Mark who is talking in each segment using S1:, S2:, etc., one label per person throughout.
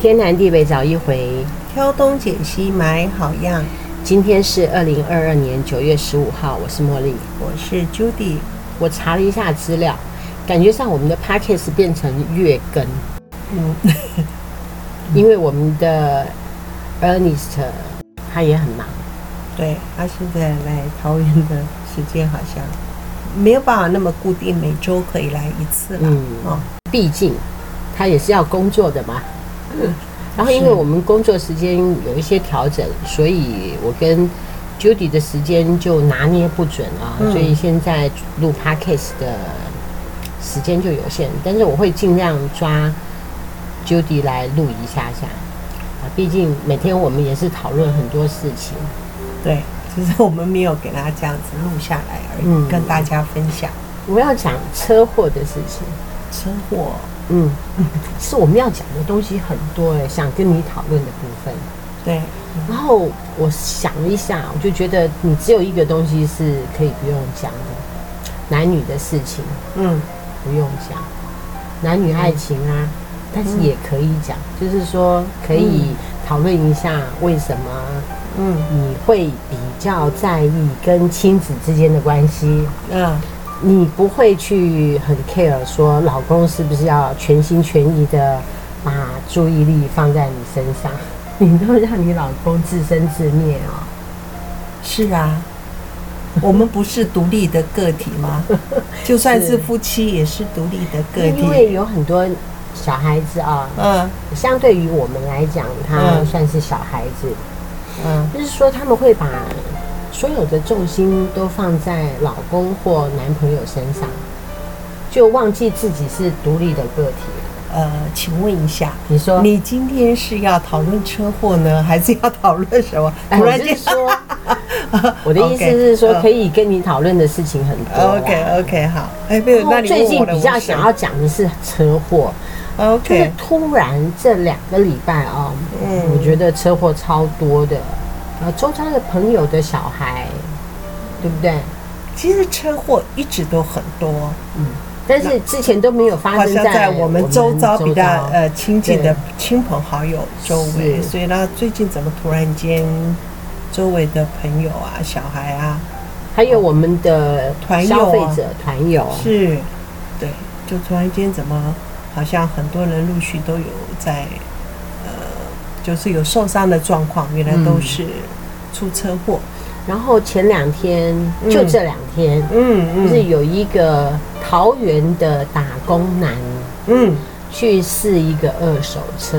S1: 天南地北找一回，
S2: 挑东拣西买好样。
S1: 今天是二零二二年九月十五号，我是茉莉，
S2: 我是 Judy。
S1: 我查了一下资料，感觉上我们的 Podcast 变成月更，嗯，因为我们的 Ernest 他也很忙，
S2: 对，他现在来桃园的时间好像没有办法那么固定，每周可以来一次了，嗯，哦，
S1: 毕竟他也是要工作的嘛。嗯，然后因为我们工作时间有一些调整，所以我跟 Judy 的时间就拿捏不准啊，所以现在录 Podcast 的时间就有限。但是我会尽量抓 Judy 来录一下下啊，毕竟每天我们也是讨论很多事情。
S2: 对，只是我们没有给他这样子录下来而已，跟大家分享。
S1: 我要讲车祸的事情，
S2: 车祸。
S1: 嗯，是我们要讲的东西很多哎，想跟你讨论的部分。
S2: 对，
S1: 然后我想了一下，我就觉得你只有一个东西是可以不用讲的，男女的事情，嗯，不用讲，男女爱情啊，但是也可以讲，就是说可以讨论一下为什么，嗯，你会比较在意跟亲子之间的关系，嗯。你不会去很 care 说老公是不是要全心全意的把注意力放在你身上，你都让你老公自生自灭哦。
S2: 是啊，我们不是独立的个体吗？就算是夫妻也是独立的个体。
S1: 因为有很多小孩子啊，嗯，相对于我们来讲，他算是小孩子，嗯，就是说他们会把。所有的重心都放在老公或男朋友身上，就忘记自己是独立的个体。
S2: 呃，请问一下，
S1: 你说
S2: 你今天是要讨论车祸呢，还是要讨论什么？
S1: 突然间说，我的意思是说，可以跟你讨论的事情很多。
S2: OK，OK，好。哎，没有，那你
S1: 最近比较想要讲的是车祸。OK，突然这两个礼拜啊，嗯，我觉得车祸超多的。呃，周遭的朋友的小孩，对不对？
S2: 其实车祸一直都很多，
S1: 嗯，但是之前都没有发生在
S2: 我们周遭比较呃亲近的亲朋好友周围，所以呢，最近怎么突然间周围的朋友啊、小孩啊，
S1: 还有我们的团消费者团友，
S2: 是，对，就突然间怎么好像很多人陆续都有在。就是有受伤的状况，原来都是出车祸。嗯、
S1: 然后前两天，就这两天，嗯嗯，就是有一个桃园的打工男，嗯，去试一个二手车，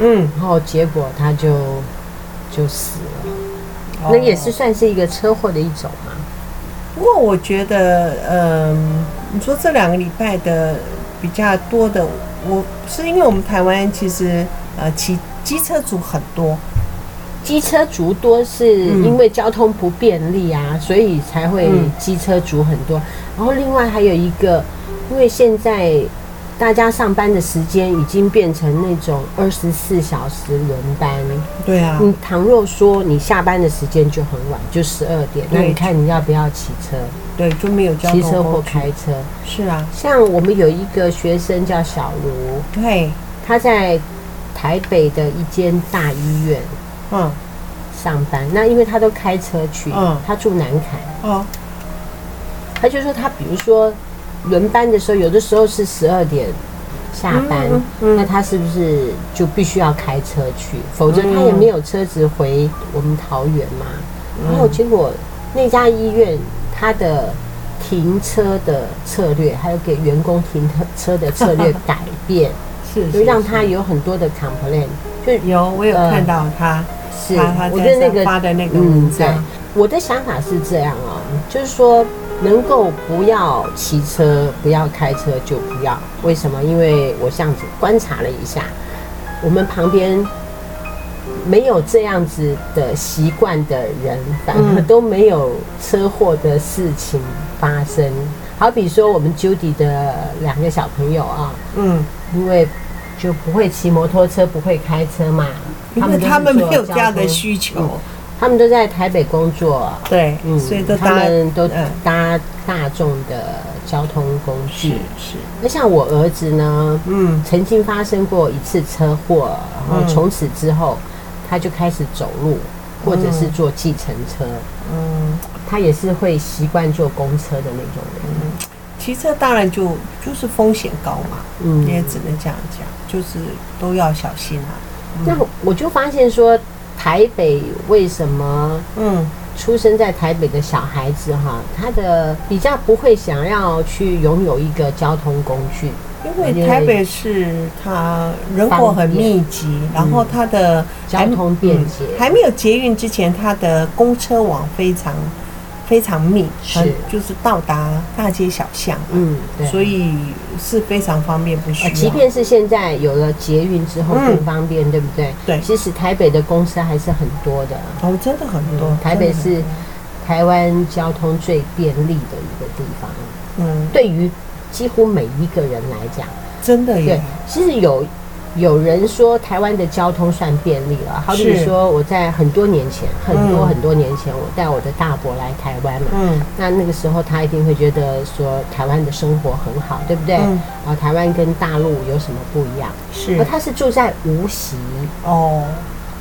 S1: 嗯，然后结果他就就死了。哦、那也是算是一个车祸的一种嘛。
S2: 不过我觉得，嗯、呃，你说这两个礼拜的比较多的，我是因为我们台湾其实。呃，骑机车族很多，
S1: 机车族多是因为交通不便利啊，嗯、所以才会机车族很多。然后另外还有一个，因为现在大家上班的时间已经变成那种二十四小时轮班。
S2: 对啊，
S1: 你倘若说你下班的时间就很晚，就十二点，那你看你要不要骑车？
S2: 对，就没有交通。
S1: 骑车或开车。
S2: 是啊，
S1: 像我们有一个学生叫小卢，
S2: 对，
S1: 他在。台北的一间大医院，嗯，上班。那因为他都开车去，嗯，他住南崁，哦，他就说他比如说轮班的时候，有的时候是十二点下班，那他是不是就必须要开车去？否则他也没有车子回我们桃园嘛。然后结果那家医院他的停车的策略，还有给员工停车的策略 改变。是，就让他有很多的 complaint，就
S2: 有我有看到他，是
S1: 我觉得那个
S2: 发的那个文章。
S1: 对，我的想法是这样哦，就是说能够不要骑车、不要开车就不要。为什么？因为我这样子观察了一下，我们旁边没有这样子的习惯的人，反而都没有车祸的事情发生。好比说，我们 Judy 的两个小朋友啊，嗯，因为就不会骑摩托车，不会开车嘛，
S2: 因为他们没有这样的需求，嗯、
S1: 他们都在台北工作，
S2: 对，嗯，所以都
S1: 他们都搭大众的交通工具。
S2: 是。
S1: 那像我儿子呢，嗯，曾经发生过一次车祸，然后从此之后，他就开始走路，或者是坐计程车。嗯，他也是会习惯坐公车的那种人。
S2: 骑车当然就就是风险高嘛，嗯，也只能这样讲，就是都要小心啊。
S1: 那我就发现说，台北为什么，嗯，出生在台北的小孩子哈，他的比较不会想要去拥有一个交通工具，
S2: 因为台北市它人口很密集，然后它的
S1: 交通便捷，
S2: 还没有捷运之前，它的公车网非常。非常密，是就是到达大街小巷，嗯，对，所以是非常方便，不需要。
S1: 即便是现在有了捷运之后更方便，对不对？
S2: 对，
S1: 其实台北的公司还是很多的。
S2: 哦，真的很多。
S1: 台北是台湾交通最便利的一个地方。嗯，对于几乎每一个人来讲，
S2: 真的耶。
S1: 对，其实有。有人说台湾的交通算便利了，好比说我在很多年前，很多很多年前，我带我的大伯来台湾嘛，嗯，那那个时候他一定会觉得说台湾的生活很好，对不对？嗯，然后台湾跟大陆有什么不一样？是，而他是住在无锡哦，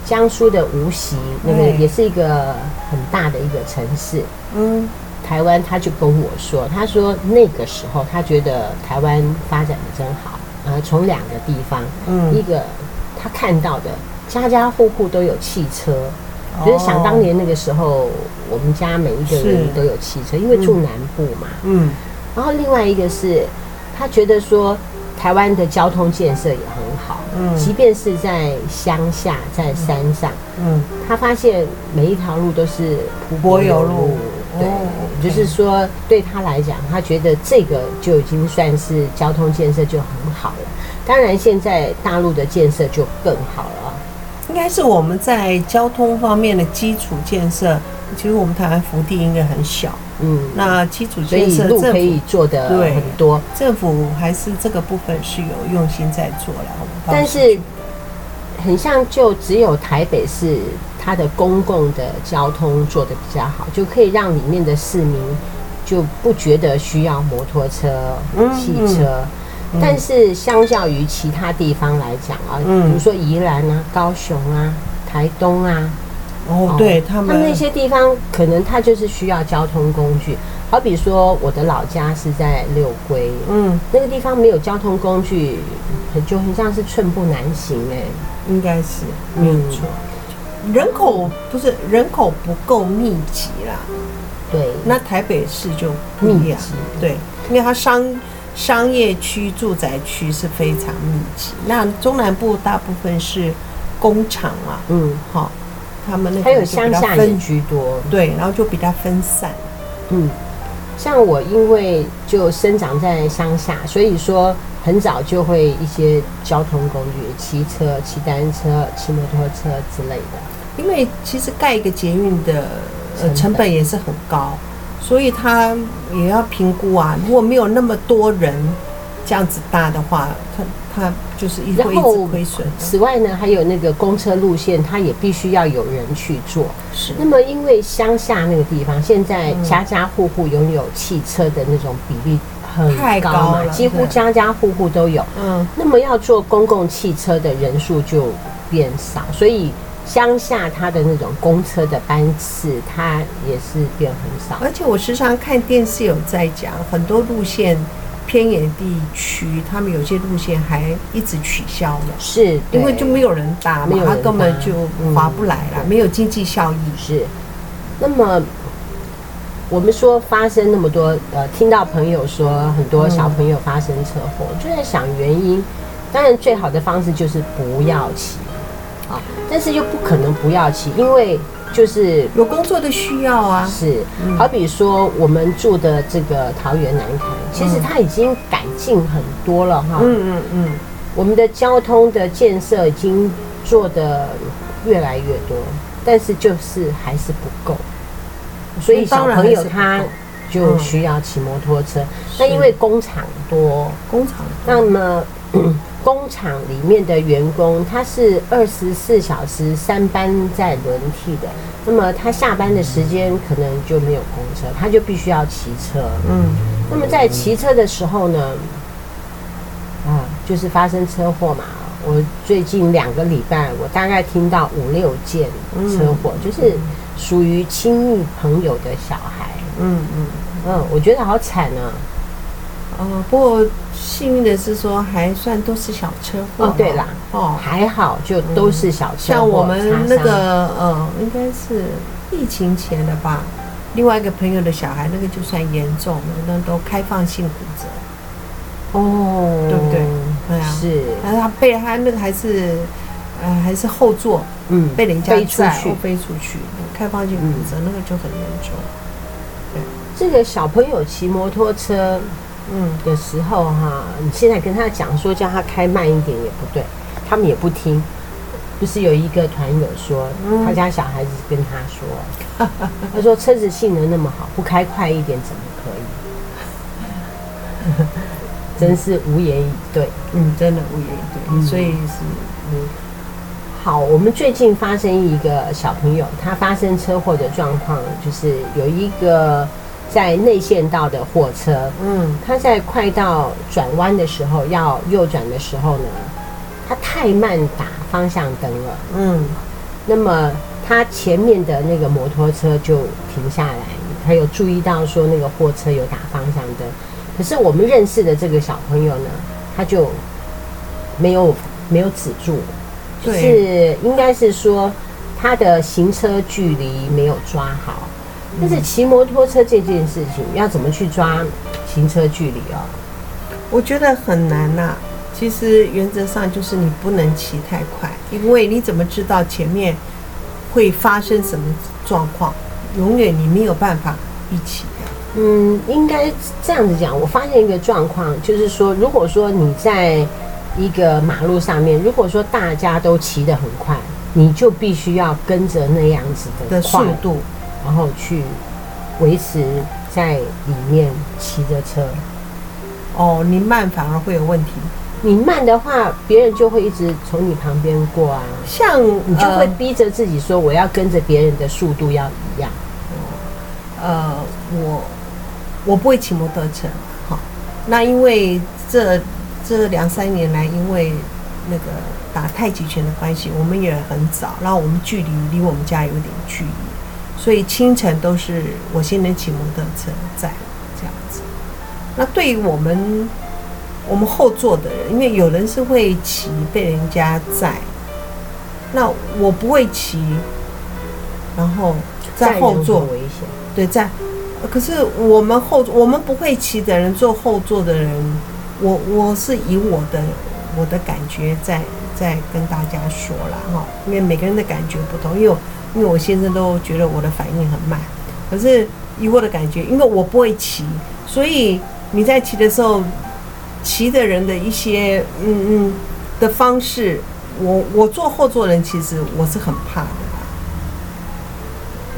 S1: 江苏的无锡，那个也是一个很大的一个城市。嗯，台湾他就跟我说，他说那个时候他觉得台湾发展的真好。呃，从两个地方，嗯，一个他看到的，家家户户都有汽车，就是想当年那个时候，我们家每一个人都有汽车，因为住南部嘛，嗯。然后另外一个是，他觉得说台湾的交通建设也很好，嗯，即便是在乡下，在山上，嗯，他发现每一条路都是铺柏油路。对，就是说对他来讲，他觉得这个就已经算是交通建设就很好了。当然，现在大陆的建设就更好了。
S2: 应该是我们在交通方面的基础建设，其实我们台湾福地应该很小。嗯，那基础建设
S1: 路可以做的很多，
S2: 政府还是这个部分是有用心在做了。
S1: 但是很像就只有台北市。它的公共的交通做得比较好，就可以让里面的市民就不觉得需要摩托车、汽车。但是相较于其他地方来讲啊，嗯、比如说宜兰啊、高雄啊、台东啊，
S2: 哦，对他们，
S1: 他们那些地方可能他就是需要交通工具。好比说我的老家是在六龟，嗯，那个地方没有交通工具，很就很像是寸步难行哎、欸，
S2: 应该是没有错。人口不是人口不够密集啦，
S1: 对，
S2: 那台北市就密集，对，因为它商商业区、住宅区是非常密集。那中南部大部分是工厂啊，嗯，好，他们那
S1: 还有乡下人居多，
S2: 对，然后就比较分散。
S1: 嗯，像我因为就生长在乡下，所以说。很早就会一些交通工具，骑车、骑单车、骑摩托车之类的。
S2: 因为其实盖一个捷运的呃成本也是很高，所以他也要评估啊。如果没有那么多人这样子搭的话，他他就是一会一直亏损。
S1: 此外呢，还有那个公车路线，它也必须要有人去做。是。那么因为乡下那个地方，现在家家户户拥有汽车的那种比例。很高嘛，几乎家家户户都有。嗯，那么要坐公共汽车的人数就变少，所以乡下它的那种公车的班次，它也是变很少。
S2: 而且我时常看电视有在讲，很多路线偏远地区，他们有些路线还一直取消了，
S1: 是
S2: 因为就没有人搭嘛，他根本就划不来了，没有经济效益。
S1: 是，那么。我们说发生那么多，呃，听到朋友说很多小朋友发生车祸，就在想原因。当然，最好的方式就是不要骑，啊，但是又不可能不要骑，因为就是
S2: 有工作的需要啊。
S1: 是，好比说我们住的这个桃园南台，其实它已经改进很多了哈。嗯嗯嗯，我们的交通的建设已经做的越来越多，但是就是还是不够。所以小朋友他就需要骑摩托车。那因为工厂多，
S2: 工厂，
S1: 那么工厂里面的员工他是二十四小时三班在轮替的。那么他下班的时间可能就没有公车，他就必须要骑车。嗯，那么在骑车的时候呢，啊，就是发生车祸嘛。我最近两个礼拜，我大概听到五六件车祸，嗯、就是属于亲密朋友的小孩。嗯嗯嗯，我觉得好惨啊。
S2: 哦，不过幸运的是说还算都是小车祸。
S1: 哦，对啦，哦，还好，就都是小车祸。
S2: 像我们那个呃，应该是疫情前的吧。另外一个朋友的小孩，那个就算严重了，那都开放性骨折。哦，对不对？对啊，是。但是他被他那个还是呃还是后座，嗯，被人家飞出去，飞出去，开放性骨折那个就很严重。
S1: 对，这个小朋友骑摩托车。嗯，的时候哈，你现在跟他讲说叫他开慢一点也不对，他们也不听。不是有一个团友说，他家小孩子跟他说，他说车子性能那么好，不开快一点怎么可以？真是无言以对。
S2: 嗯，真的无言以对。嗯、所以是嗯，
S1: 好，我们最近发生一个小朋友，他发生车祸的状况，就是有一个。在内线道的货车，嗯，他在快到转弯的时候，要右转的时候呢，他太慢打方向灯了，嗯，那么他前面的那个摩托车就停下来，他有注意到说那个货车有打方向灯，可是我们认识的这个小朋友呢，他就没有没有止住，就是应该是说他的行车距离没有抓好。但是骑摩托车这件事情要怎么去抓行车距离哦？
S2: 我觉得很难呐。其实原则上就是你不能骑太快，因为你怎么知道前面会发生什么状况？永远你没有办法预期的。
S1: 嗯，应该这样子讲。我发现一个状况，就是说，如果说你在一个马路上面，如果说大家都骑得很快，你就必须要跟着那样子的
S2: 速度。
S1: 然后去维持在里面骑着车，
S2: 哦，你慢反而会有问题。
S1: 你慢的话，别人就会一直从你旁边过啊。像你就会逼着自己说，我要跟着别人的速度要一样。
S2: 呃，我我不会骑摩托车，好，那因为这这两三年来，因为那个打太极拳的关系，我们也很早，然后我们距离离我们家有点距离。所以清晨都是我先能骑摩托车载这样子。那对于我们我们后座的人，因为有人是会骑被人家载，那我不会骑，然后在后座危险。对，在。可是我们后我们不会骑的人坐后座的人，我我是以我的我的感觉在在跟大家说了哈，因为每个人的感觉不同，因为。因为我先生都觉得我的反应很慢，可是以我的感觉，因为我不会骑，所以你在骑的时候，骑的人的一些嗯嗯的方式，我我坐后座人其实我是很怕的。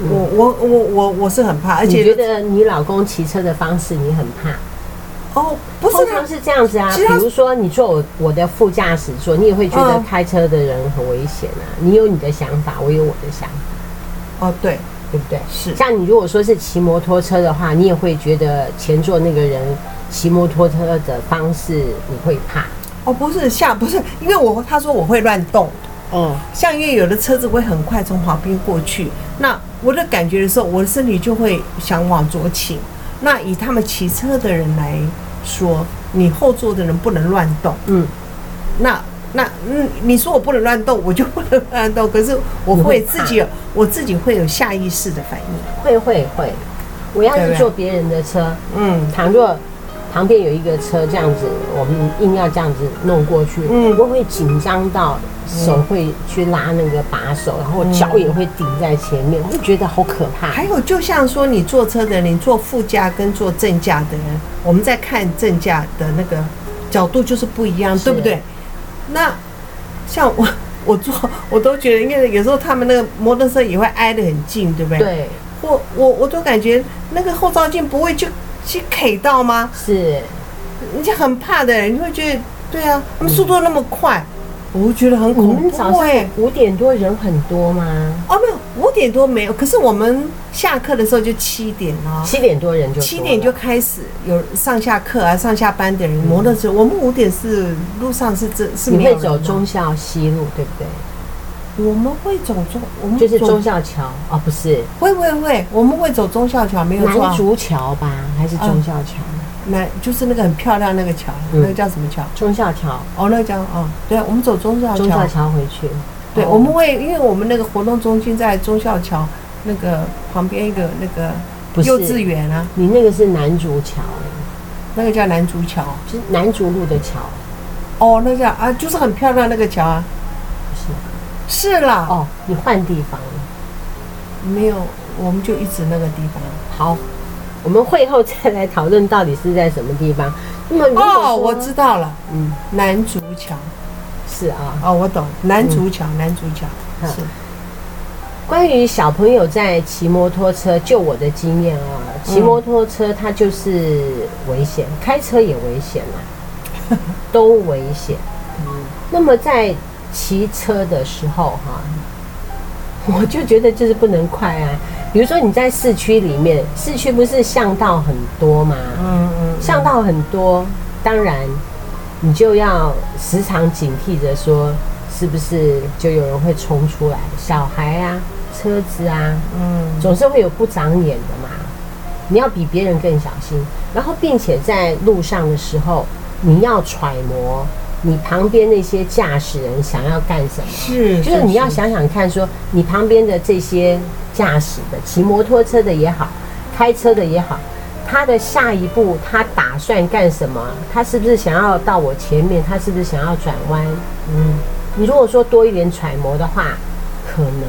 S2: 我我我我我是很怕，而且
S1: 觉得你老公骑车的方式你很怕。
S2: 哦，不是，
S1: 通常是这样子啊。比如说，你坐我我的副驾驶座，你也会觉得开车的人很危险啊。你有你的想法，我有我的想法。
S2: 哦，对，
S1: 对不对？是。像你如果说是骑摩托车的话，你也会觉得前座那个人骑摩托车的方式你会怕。
S2: 哦，不是，像不是，因为我他说我会乱动。哦。像因为有的车子会很快从旁边过去，那我的感觉的时候，我的身体就会想往左倾。那以他们骑车的人来说，你后座的人不能乱动。嗯，那那嗯，你说我不能乱动，我就不能乱动。可是我会自己有，我自己会有下意识的反应。
S1: 会会会，我要是坐别人的车，嗯，倘若旁边有一个车这样子，我们硬要这样子弄过去，嗯，我会紧张到。手会去拉那个把手，然后脚也会顶在前面，我就觉得好可怕。
S2: 还有，就像说你坐车的人，你坐副驾跟坐正驾的人，我们在看正驾的那个角度就是不一样，对不对？那像我，我坐我都觉得，因为有时候他们那个摩托车也会挨得很近，对不对？
S1: 对。
S2: 我我我都感觉那个后照镜不会就去 K 到吗？
S1: 是，
S2: 人家很怕的，你会觉得，对啊，他们速度那么快。我觉得很恐怖。
S1: 我们早上五点多人很多吗？
S2: 哦，没有，五点多没有，可是我们下课的时候就七点了，
S1: 七点多人就
S2: 七点就开始有上下课啊，上下班的人，摩托车。我们五点是路上是这是
S1: 你会走中校西路对不对？
S2: 我们会走中，我们
S1: 就是中校桥啊，不是，
S2: 会会会，我们会走中校桥，没有错。
S1: 南竹桥吧，还是中校桥？
S2: 那就是那个很漂亮那个桥，那个叫什么桥？
S1: 中孝桥。
S2: 哦，那个叫哦，对，我们走中孝桥。
S1: 忠孝桥回去。
S2: 对，我们会，因为我们那个活动中心在中孝桥那个旁边一个那个幼稚园啊。
S1: 你那个是南竹桥，
S2: 那个叫南竹
S1: 桥，是南竹路的桥。
S2: 哦，那叫啊，就是很漂亮那个桥啊。是，是啦。
S1: 哦，你换地方了？
S2: 没有，我们就一直那个地方。
S1: 好。我们会后再来讨论到底是在什么地方。那么如果
S2: 哦，我知道了，嗯，南竹桥，
S1: 是啊，
S2: 哦，我懂，南竹桥，嗯、南竹桥是。
S1: 关于小朋友在骑摩托车，就我的经验啊，骑摩托车它就是危险，嗯、开车也危险嘛，都危险。嗯，那么在骑车的时候哈，我就觉得就是不能快啊。比如说你在市区里面，市区不是巷道很多吗？嗯嗯，巷道很多，当然你就要时常警惕着说，是不是就有人会冲出来，小孩啊、车子啊，嗯，总是会有不长眼的嘛。你要比别人更小心，然后并且在路上的时候，你要揣摩你旁边那些驾驶人想要干什么，是，就是你要想想看，说你旁边的这些。驾驶的骑摩托车的也好，开车的也好，他的下一步他打算干什么？他是不是想要到我前面？他是不是想要转弯？嗯，你如果说多一点揣摩的话，可能，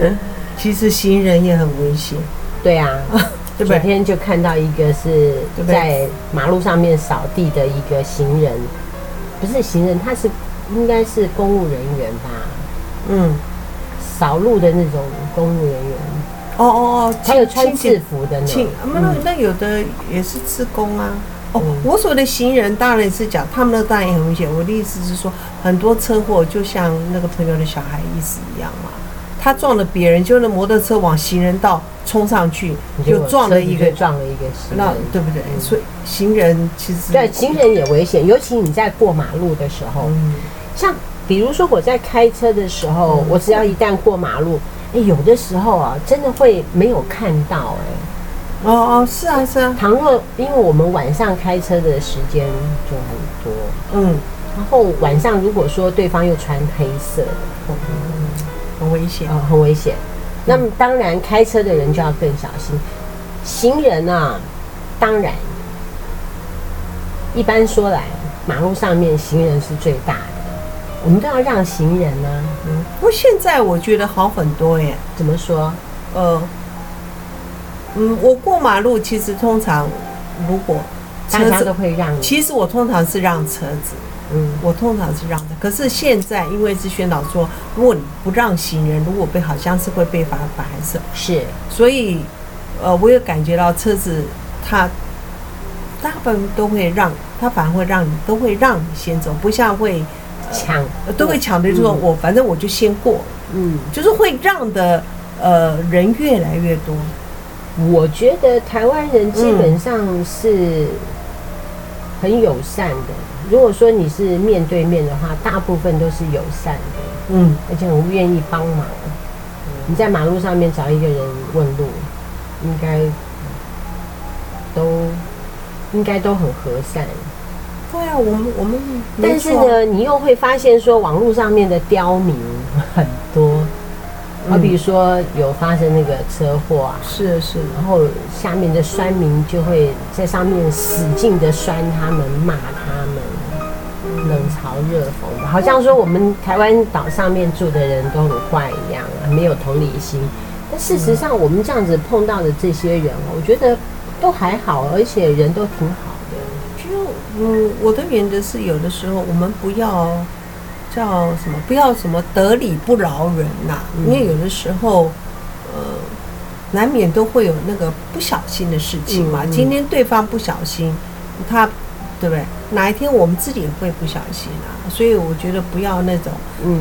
S2: 嗯，其实行人也很危险。
S1: 对啊，昨天就看到一个是在马路上面扫地的一个行人，不是行人，他是应该是公务人员吧？嗯。扫路的那种公务人员，
S2: 哦哦哦，
S1: 还有穿制服的呢。
S2: 那那有的也是自工啊。哦，我所谓的行人当然是讲，他们那当然也很危险。我的意思是说，很多车祸就像那个朋友的小孩意思一样嘛，他撞了别人，就那摩托车往行人道冲上去，就撞了一个
S1: 撞了一个行人，那
S2: 对不对？所以行人其实
S1: 对行人也危险，尤其你在过马路的时候，像。比如说我在开车的时候，我只要一旦过马路，哎，有的时候啊，真的会没有看到哎。
S2: 哦哦，是啊是啊。
S1: 倘若因为我们晚上开车的时间就很多，嗯，然后晚上如果说对方又穿黑色的，
S2: 危险
S1: 啊，很危险。那么当然开车的人就要更小心。行人啊，当然，一般说来，马路上面行人是最大的。我们都要让行人呢、啊。
S2: 嗯，不过现在我觉得好很多耶。
S1: 怎么说？呃，
S2: 嗯，我过马路其实通常如果
S1: 车子大家都会让，
S2: 其实我通常是让车子。嗯，我通常是让的。可是现在因为是宣导说，如果你不让行人，如果被好像是会被罚罚还是
S1: 是。所
S2: 以，呃，我也感觉到车子它大部分都会让，它反而会让你都会让你先走，不像会。抢都会抢的，就是说我反正我就先过，嗯，就是会让的，呃，人越来越多。
S1: 我觉得台湾人基本上是很友善的。如果说你是面对面的话，大部分都是友善的，嗯，而且很愿意帮忙。你在马路上面找一个人问路，应该都应该都很和善。
S2: 对啊，我们我们，
S1: 但是呢，你又会发现说，网络上面的刁民很多，好比说有发生那个车祸啊，
S2: 是是，
S1: 然后下面的酸民就会在上面使劲的酸他们，骂他们，冷嘲热讽的，好像说我们台湾岛上面住的人都很坏一样啊，没有同理心。但事实上，我们这样子碰到的这些人，我觉得都还好，而且人都挺好的。就。
S2: 嗯，我的原则是，有的时候我们不要叫什么，不要什么得理不饶人呐、啊。因为有的时候，呃，难免都会有那个不小心的事情嘛。今天对方不小心，他对不对？哪一天我们自己也会不小心啊，所以我觉得不要那种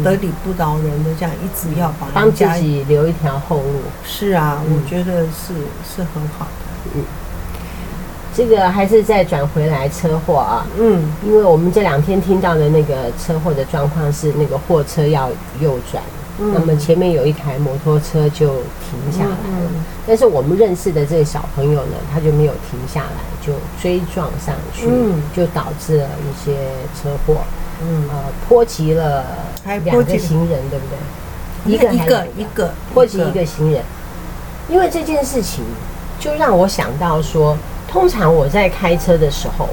S2: 得理不饶人的这样一直要把
S1: 帮自己留一条后路。
S2: 是啊，我觉得是是很好的。嗯，
S1: 这个还是再转回来车祸啊。嗯，因为我们这两天听到的那个车祸的状况是那个货车要右转。那么前面有一台摩托车就停下来了，但是我们认识的这个小朋友呢，他就没有停下来，就追撞上去，就导致了一些车祸，嗯，呃，波及了两个行人，对不对？
S2: 一个一个一个
S1: 波及一个行人，因为这件事情就让我想到说，通常我在开车的时候，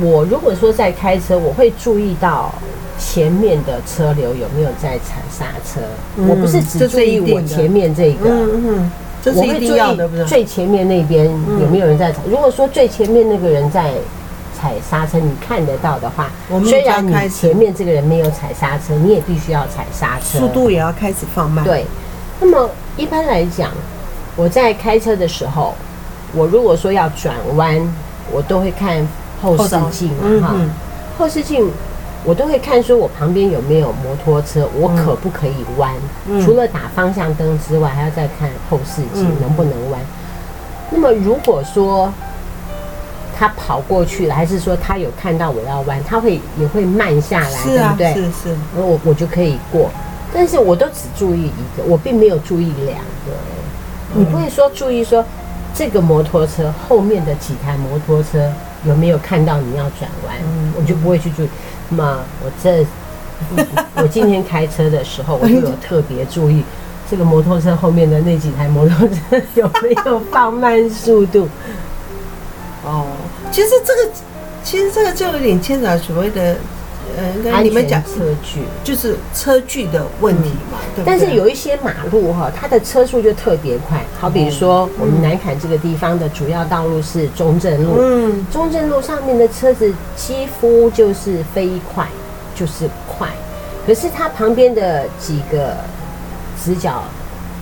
S1: 我如果说在开车，我会注意到。前面的车流有没有在踩刹车？嗯、我不是只注意我前面这个，嗯嗯，这是一定要的，不是？最前面那边有没有人在踩？嗯、如果说最前面那个人在踩刹车，你看得到的话，虽然你前面这个人没有踩刹车，你也必须要踩刹车，
S2: 速度也要开始放慢。
S1: 对，那么一般来讲，我在开车的时候，我如果说要转弯，我都会看后视镜嘛，哈，后视镜。我都会看说，我旁边有没有摩托车，我可不可以弯？嗯、除了打方向灯之外，还要再看后视镜能不能弯。嗯、那么如果说他跑过去了，还是说他有看到我要弯，他会也会慢下来，
S2: 是啊、对不对？是是，
S1: 然后我我就可以过。但是我都只注意一个，我并没有注意两个。嗯、你不会说注意说这个摩托车后面的几台摩托车有没有看到你要转弯？嗯、我就不会去注意。那我这，我今天开车的时候，我就有特别注意这个摩托车后面的那几台摩托车有没有放慢速度。
S2: 哦，其实这个，其实这个就有点牵扯所谓的，呃，跟你们讲
S1: 车距，
S2: 就是车距的问题嘛。对。
S1: 但是有一些马路哈，它的车速就特别快，好比说我们南坎这个地方的主要道路是中正路，嗯，中正路上面的车子几乎就是飞快，就是快，可是它旁边的几个直角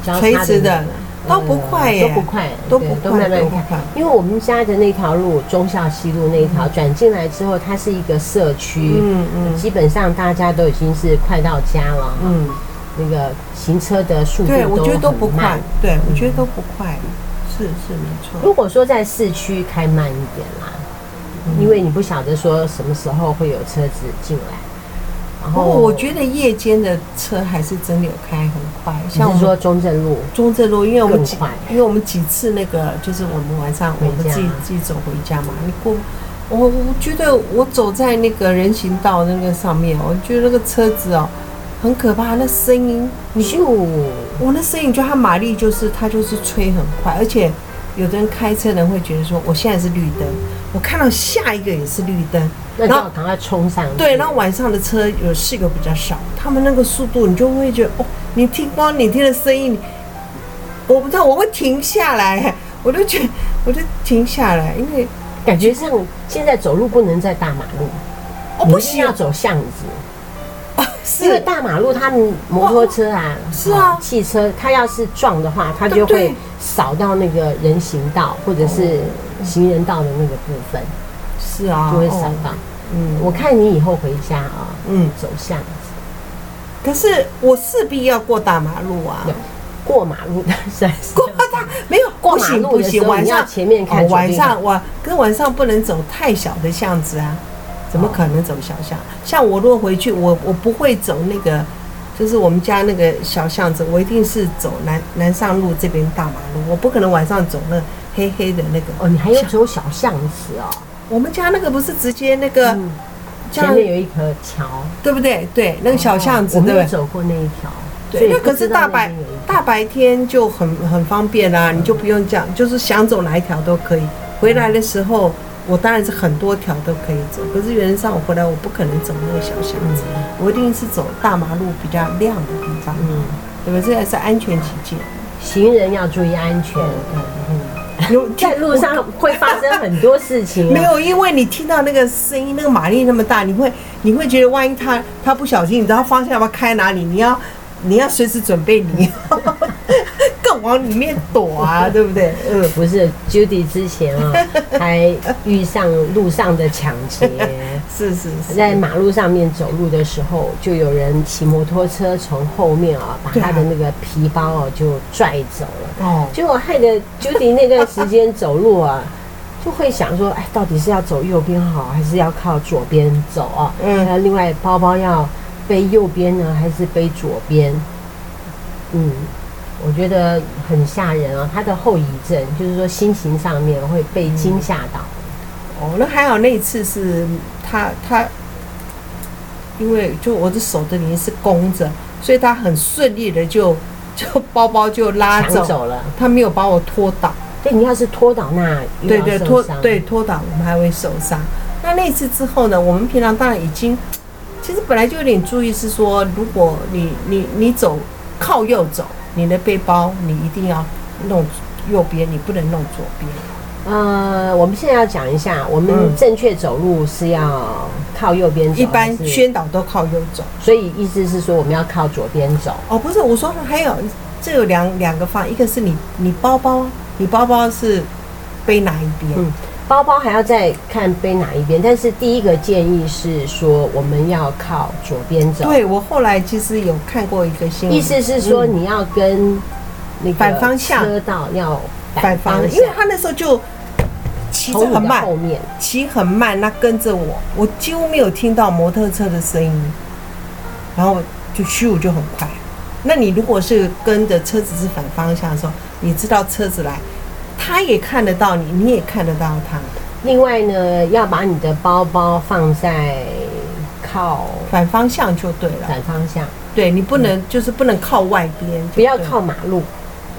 S1: 交叉的。
S2: 都不快耶，
S1: 都不快，都不都慢慢开。因为我们家的那条路，忠孝西路那一条转进来之后，它是一个社区，嗯嗯，基本上大家都已经是快到家了，嗯，那个行车的速度
S2: 对，我觉得都不快，对，我觉得都不快，是是没错。
S1: 如果说在市区开慢一点啦，因为你不晓得说什么时候会有车子进来。
S2: 然后我觉得夜间的车还是真的有开很快，
S1: 像我们说中正路，
S2: 中正路，因为我们几，因为我们几次那个就是我们晚上我们自己自己走回家嘛，你过，我我觉得我走在那个人行道那个上面，我觉得那个车子哦很可怕，那声音，你就我那声音，就它马力就是它就是吹很快，而且有的人开车人会觉得说我现在是绿灯，我看到下一个也是绿灯。
S1: 然后赶快冲上去。
S2: 对，然后晚上的车有四个比较少，他们那个速度，你就会觉得哦，你听光你听的声音，我不知道我会停下来，我就觉得我就停下来，因为
S1: 感觉像现在走路不能在大马路，哦，不行，要走巷子。哦，是因为大马路他们摩托车啊，
S2: 是啊，
S1: 汽车，他要是撞的话，他就会扫到那个人行道或者是行人道的那个部分。
S2: 是啊，
S1: 就会。嗯，我看你以后回家啊，嗯，走巷子。
S2: 可是我势必要过大马路啊，
S1: 过马路的是
S2: 过大没有过马路不行，晚上
S1: 前面看
S2: 晚上我跟晚上不能走太小的巷子啊，怎么可能走小巷？像我如果回去，我我不会走那个，就是我们家那个小巷子，我一定是走南南上路这边大马路，我不可能晚上走那黑黑的那个。
S1: 哦，你还要走小巷子哦。
S2: 我们家那个不是直接那个，
S1: 前面有一条桥，
S2: 对不对？对，那个小巷子，对不对？
S1: 我没有走过那一条，
S2: 对。那可是大白大白天就很很方便啦，你就不用这样，就是想走哪一条都可以。回来的时候，我当然是很多条都可以走，可是原则上我回来我不可能走那个小巷子，我一定是走大马路比较亮的地方，嗯，对不对？这也是安全起见，
S1: 行人要注意安全，嗯嗯。有在路上会发生很多事情，啊。没
S2: 有，因为你听到那个声音，那个马力那么大，你会你会觉得，万一他他不小心，你知道方向要不要开哪里？你要你要随时准备你，更往里面躲啊，对不对？
S1: 嗯，不是，Judy 之前啊，还遇上路上的抢劫，
S2: 是是是，
S1: 在马路上面走路的时候，就有人骑摩托车从后面啊，把他的那个皮包哦就拽走了，哦，结果害得 Judy 那段时间走路啊。就会想说，哎，到底是要走右边好，还是要靠左边走啊？嗯，那另外包包要背右边呢，还是背左边？嗯，我觉得很吓人啊。他的后遗症就是说，心情上面会被惊吓到。
S2: 嗯。哦，那还好，那一次是他他，因为就我的手的里是弓着，所以他很顺利的就就包包就拉走，
S1: 走了，
S2: 他没有把我拖倒。
S1: 对，你要是拖倒那，
S2: 对对拖对拖倒，我们还会受伤。那那次之后呢？我们平常当然已经，其实本来就有点注意，是说如果你你你走靠右走，你的背包你一定要弄右边，你不能弄左边。
S1: 呃，我们现在要讲一下，我们正确走路是要靠右边走，
S2: 一般宣导都靠右走，
S1: 所以意思是说我们要靠左边走。
S2: 哦，不是，我说还有这有两两个方，一个是你你包包。你包包是背哪一边？嗯，
S1: 包包还要再看背哪一边。但是第一个建议是说，我们要靠左边走。
S2: 对，我后来其实有看过一个新闻，
S1: 意思是说你要跟那个
S2: 反方向
S1: 车道要反方向，
S2: 因为他那时候就骑着很慢，
S1: 后面
S2: 骑很慢，那跟着我，我几乎没有听到摩托车的声音，然后就咻就很快。那你如果是跟着车子是反方向的时候，你知道车子来，他也看得到你，你也看得到他。
S1: 另外呢，要把你的包包放在靠
S2: 反方向就对了。
S1: 反方向，
S2: 对，你不能、嗯、就是不能靠外边，
S1: 不要靠马路。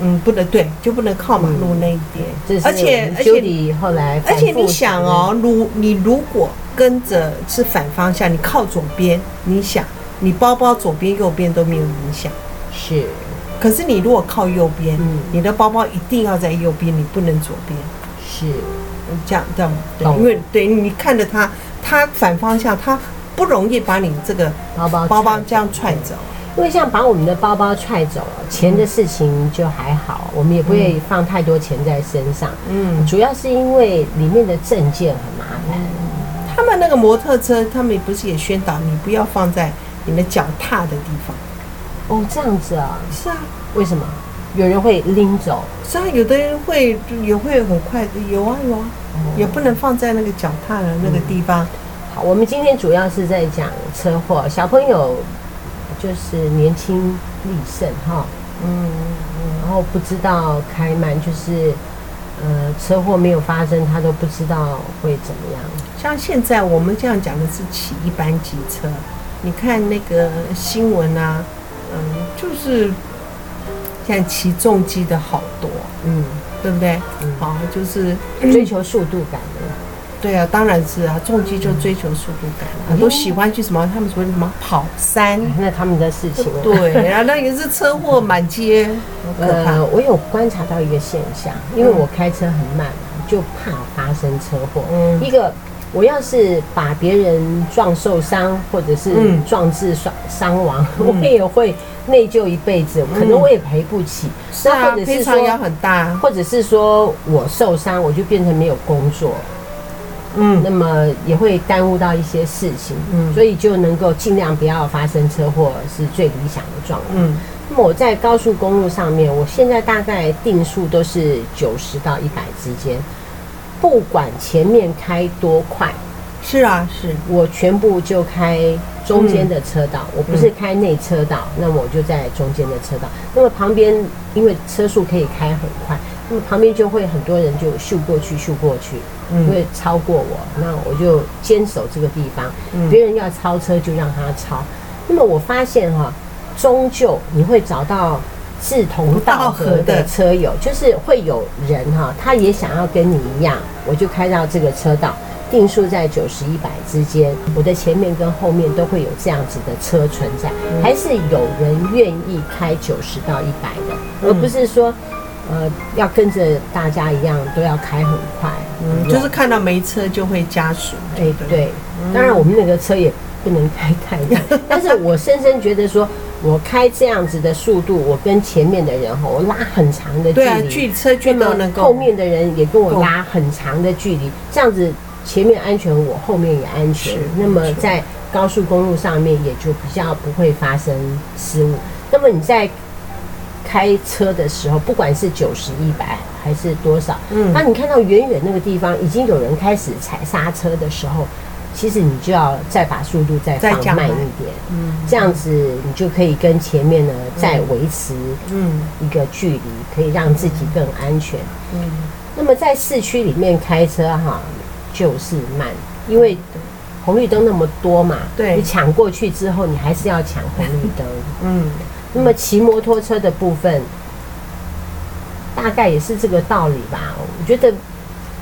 S2: 嗯，不能对，就不能靠马路那一边。
S1: 而且而且你后来，
S2: 而且你想哦，如你如果跟着是反方向，你靠左边，你想你包包左边右边都没有影响。
S1: 是，
S2: 可是你如果靠右边，嗯，你的包包一定要在右边，你不能左边。
S1: 是，
S2: 这样这样，对，因为对你看着它，它反方向，它不容易把你这个包包包包这样踹走。
S1: 因为像把我们的包包踹走了，钱的事情就还好，我们也不会放太多钱在身上。嗯，主要是因为里面的证件很麻烦。
S2: 他们那个摩托车，他们不是也宣导你不要放在你的脚踏的地方。
S1: 哦，这样子啊，
S2: 是啊，
S1: 为什么有人会拎走？
S2: 是啊，有的人会也会很快的，有啊有啊，哦、也不能放在那个脚踏的那个地方。
S1: 嗯、好，我们今天主要是在讲车祸，小朋友就是年轻力盛哈，嗯嗯，然后不知道开慢，就是呃车祸没有发生，他都不知道会怎么样。
S2: 像现在我们这样讲的是骑一般机车，你看那个新闻啊。嗯，就是现在骑重机的好多，嗯，对不对？嗯，好，就是
S1: 追求速度感的。
S2: 对啊，当然是啊，重机就追求速度感，很多喜欢去什么？他们说什么跑山？
S1: 那他们的事情。
S2: 对然后，那也是车祸满街。
S1: 呃，我有观察到一个现象，因为我开车很慢，就怕发生车祸。嗯，一个。我要是把别人撞受伤，或者是撞致伤伤亡，嗯、我也会内疚一辈子，可能我也赔不起。
S2: 是啊，或者是说赔偿要很大，
S1: 或者是说我受伤，我就变成没有工作，嗯，那么也会耽误到一些事情，嗯，所以就能够尽量不要发生车祸是最理想的状况。嗯，那么我在高速公路上面，我现在大概定速都是九十到一百之间。不管前面开多快，
S2: 是啊，是
S1: 我全部就开中间的车道，嗯、我不是开内车道，嗯、那么我就在中间的车道。那么旁边因为车速可以开很快，那么旁边就会很多人就秀过去，秀过去，嗯、会超过我，那我就坚守这个地方。嗯、别人要超车就让他超。那么我发现哈，终究你会找到。志同道合的车友，就是会有人哈，他也想要跟你一样，我就开到这个车道，定速在九十一百之间，我的前面跟后面都会有这样子的车存在，还是有人愿意开九十到一百的，而不是说，呃，要跟着大家一样都要开很快，
S2: 嗯，就是看到没车就会加速，
S1: 对对，当然我们那个车也不能开太快，但是我深深觉得说。我开这样子的速度，我跟前面的人哈，我拉很长的距离，
S2: 对啊，距车距都能够，
S1: 后面的人也跟我拉很长的距离，这样子前面安全，我后面也安全。那么在高速公路上面也就比较不会发生失误。那么你在开车的时候，不管是九十、一百还是多少，嗯，当你看到远远那个地方已经有人开始踩刹车的时候。其实你就要再把速度再放慢一点，嗯，这样子你就可以跟前面呢再维持嗯一个距离，可以让自己更安全。嗯，那么在市区里面开车哈，就是慢，因为红绿灯那么多嘛，对，你抢过去之后，你还是要抢红绿灯。嗯，那么骑摩托车的部分，大概也是这个道理吧。我觉得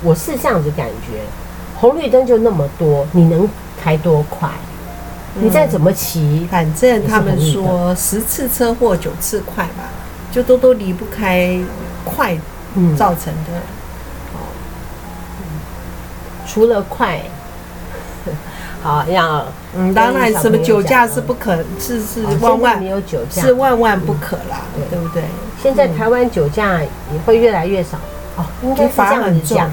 S1: 我是这样子感觉。红绿灯就那么多，你能开多快？你再怎么骑，
S2: 反正他们说十次车祸九次快吧，就都都离不开快造成的。哦，
S1: 除了快，好要
S2: 嗯，当然什么酒驾是不可，是是万万
S1: 没有酒驾，
S2: 是万万不可啦，对不对？
S1: 现在台湾酒驾也会越来越少哦，应该是这样子讲。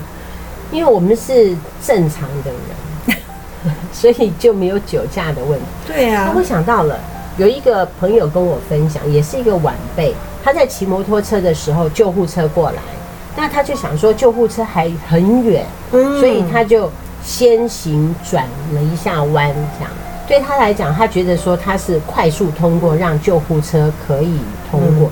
S1: 因为我们是正常的人，所以就没有酒驾的问题。
S2: 对啊，
S1: 那我想到了，有一个朋友跟我分享，也是一个晚辈，他在骑摩托车的时候，救护车过来，那他就想说救护车还很远，所以他就先行转了一下弯，这样对他来讲，他觉得说他是快速通过，让救护车可以通过。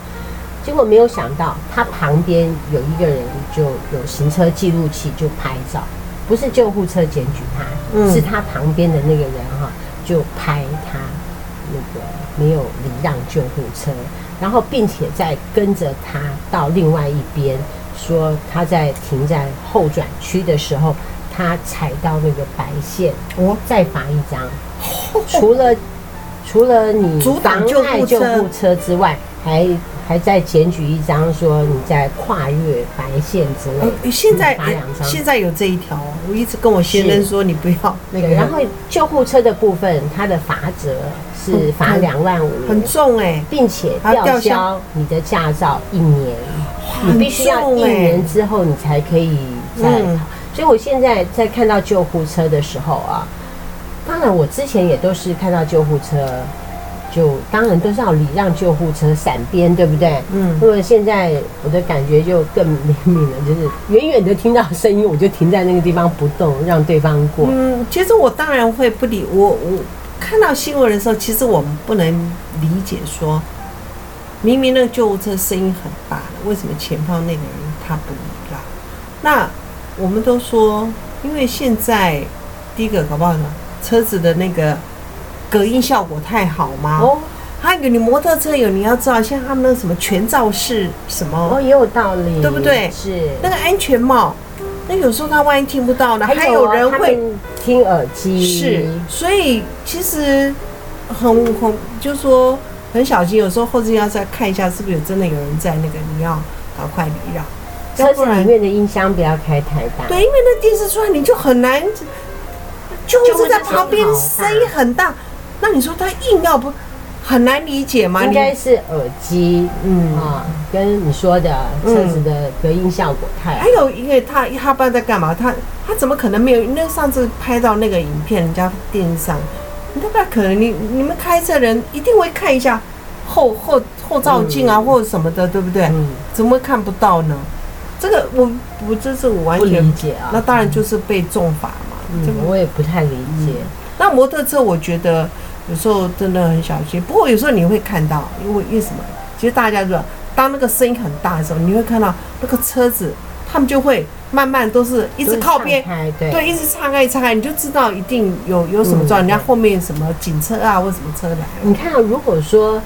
S1: 结果没有想到，他旁边有一个人就有行车记录器，就拍照，不是救护车检举他，嗯、是他旁边的那个人哈，就拍他那个没有礼让救护车，然后并且在跟着他到另外一边，说他在停在后转区的时候，他踩到那个白线，哦再罚一张。除了除了你妨碍救护车之外，还。还在检举一张，说你在跨越白线之类。
S2: 嗯、现在现在有这一条。我一直跟我先生说，你不要那个。
S1: 然后救护车的部分，它的罚则是罚两万五，
S2: 很重哎、欸，
S1: 并且吊销你的驾照一年，你必须要一年之后你才可以再。嗯、所以我现在在看到救护车的时候啊，当然我之前也都是看到救护车。就当然都是要礼让救护车闪边，对不对？嗯。那么现在我的感觉就更灵敏了，就是远远的听到声音，我就停在那个地方不动，让对方过。
S2: 嗯，其实我当然会不理我。我看到新闻的时候，其实我们不能理解说，明明那个救护车声音很大，为什么前方那个人他不礼让？那我们都说，因为现在第一个搞不好呢，车子的那个。隔音效果太好吗？哦，还有你摩托车有，你要知道，像他们那什么全罩式什么
S1: 哦，也有道理，
S2: 对不对？
S1: 是那
S2: 个安全帽，那有时候他万一听不到呢？还有人会
S1: 听耳机，
S2: 是，所以其实很很就是说很小心，有时候后视镜要再看一下，是不是有真的有人在那个，你要赶快礼让。
S1: 车子里面的音箱不要开太大，
S2: 对，因为那电视出来你就很难，就是在旁边声音很大。那你说他硬要不很难理解吗？
S1: 应该是耳机，嗯啊，跟你说的车子的隔音效果太好。
S2: 还有，因为他他不知道在干嘛，他他怎么可能没有？那上次拍到那个影片，人家电视上，你都不可能。你你们开车人一定会看一下后后后照镜啊，或者什么的，对不对？嗯，怎么会看不到呢？这个我我这是我完全
S1: 不理解啊。
S2: 那当然就是被重罚嘛。
S1: 这个我也不太理解。
S2: 那摩托车，我觉得。有时候真的很小心，不过有时候你会看到，因为为什么？其实大家知道，当那个声音很大的时候，你会看到那个车子，他们就会慢慢都是一直靠边，对，对，一直岔开，岔开，你就知道一定有有什么状况，人家后面什么警车啊或什么车来。
S1: 你看，如果说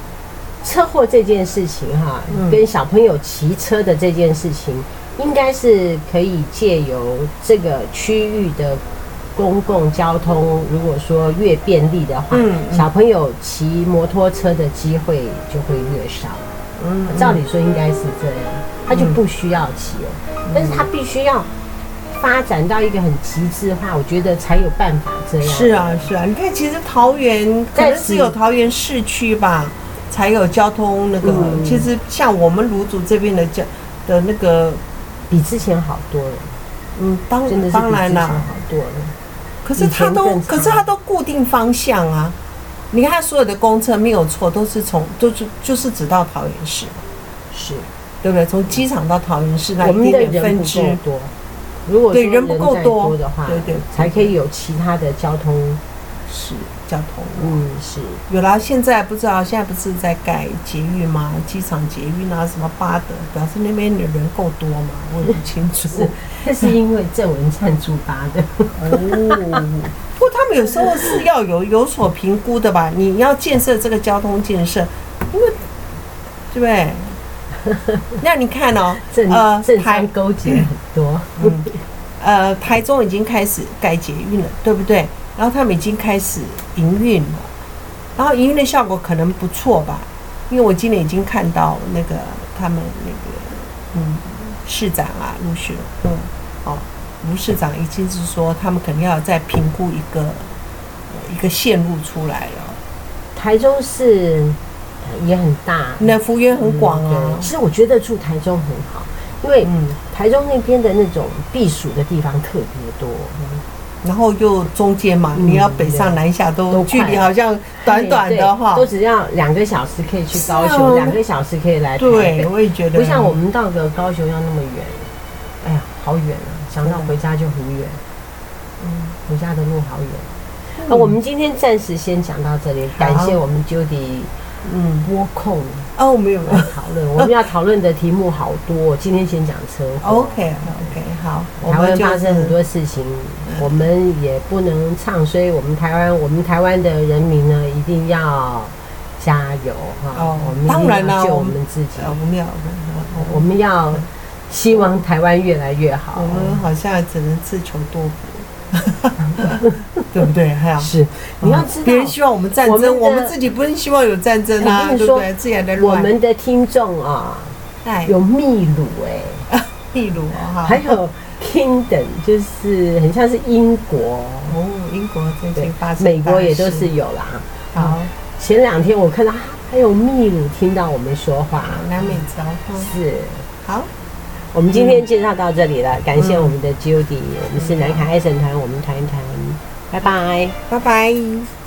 S1: 车祸这件事情哈，跟小朋友骑车的这件事情，应该是可以借由这个区域的。公共交通如果说越便利的话，小朋友骑摩托车的机会就会越少。嗯，照理说应该是这样，他就不需要骑了。嗯、但是他必须要发展到一个很极致的话，我觉得才有办法这样。
S2: 是啊，是啊。你看，其实桃园可能只有桃园市区吧，才有交通那个。嗯、其实像我们芦竹这边的交的那个，
S1: 比之前好多了。
S2: 嗯，当当然了，好多了。可是它都，可是它都固定方向啊。你看所有的公车没有错，都是从都是就是只到桃园市，
S1: 是，
S2: 对不对？从机场到桃园市那一点点分支。
S1: 多。如果
S2: 对人不够多。
S1: 的话，
S2: 对对，
S1: 才可以有其他的交通
S2: 是交通。
S1: 嗯，是
S2: 有啦。现在不知道，现在不是在改捷运吗？机场捷运啊，什么巴德，表示那边的人够多嘛？我也不清楚。
S1: 那是因为郑文灿驻巴德。
S2: 哦，不过他们有时候是要有有所评估的吧？你要建设这个交通建设，因为对不对？那你看哦，
S1: 呃，台勾结很多，
S2: 嗯，呃，台中已经开始改捷运了，对不对？然后他们已经开始营运了，然后营运的效果可能不错吧？因为我今年已经看到那个他们那个嗯市长啊陆续嗯哦卢市长已经是说他们肯定要再评估一个一个线路出来了，
S1: 台中市。也很大，
S2: 那幅员很广啊、嗯。
S1: 其实我觉得住台中很好，因为台中那边的那种避暑的地方特别多，
S2: 嗯、然后又中间嘛、嗯，你要北上南下都距离好像短短的哈，
S1: 都只要两个小时可以去高雄，两、啊、个小时可以来台北。
S2: 对，我也觉得
S1: 不像我们到个高雄要那么远，哎呀，好远啊！想到回家就很远，嗯，回家的路好远。那、嗯、我们今天暂时先讲到这里，感谢我们 Judy。嗯，播控
S2: 哦，没有没有讨
S1: 论，我们要讨论的题目好多。今天先讲车祸。
S2: OK OK，好。
S1: 台湾发生很多事情，我们也不能唱衰我们台湾，我们台湾的人民呢，一定要加油哈！哦，我们当然了，救我们自己。
S2: 我们要，
S1: 我们要希望台湾越来越好。
S2: 我们好像只能自求多福。对不对？还有
S1: 是你要知道，
S2: 别人希望我们战争，我们，自己不是希望有战争啊，对不对？自然的乱。
S1: 我们的听众啊，有秘鲁哎，
S2: 秘鲁啊，
S1: 还有 Kingdom，就是很像是英国。
S2: 哦，英国最近发生，
S1: 美国也都是有啦。好，前两天我看到还有秘鲁听到我们说话，
S2: 南美洲
S1: 是。
S2: 好。
S1: 我们今天介绍到这里了，感谢我们的 Judy，我们是南卡爱神团，我们团一团，拜拜，
S2: 拜拜。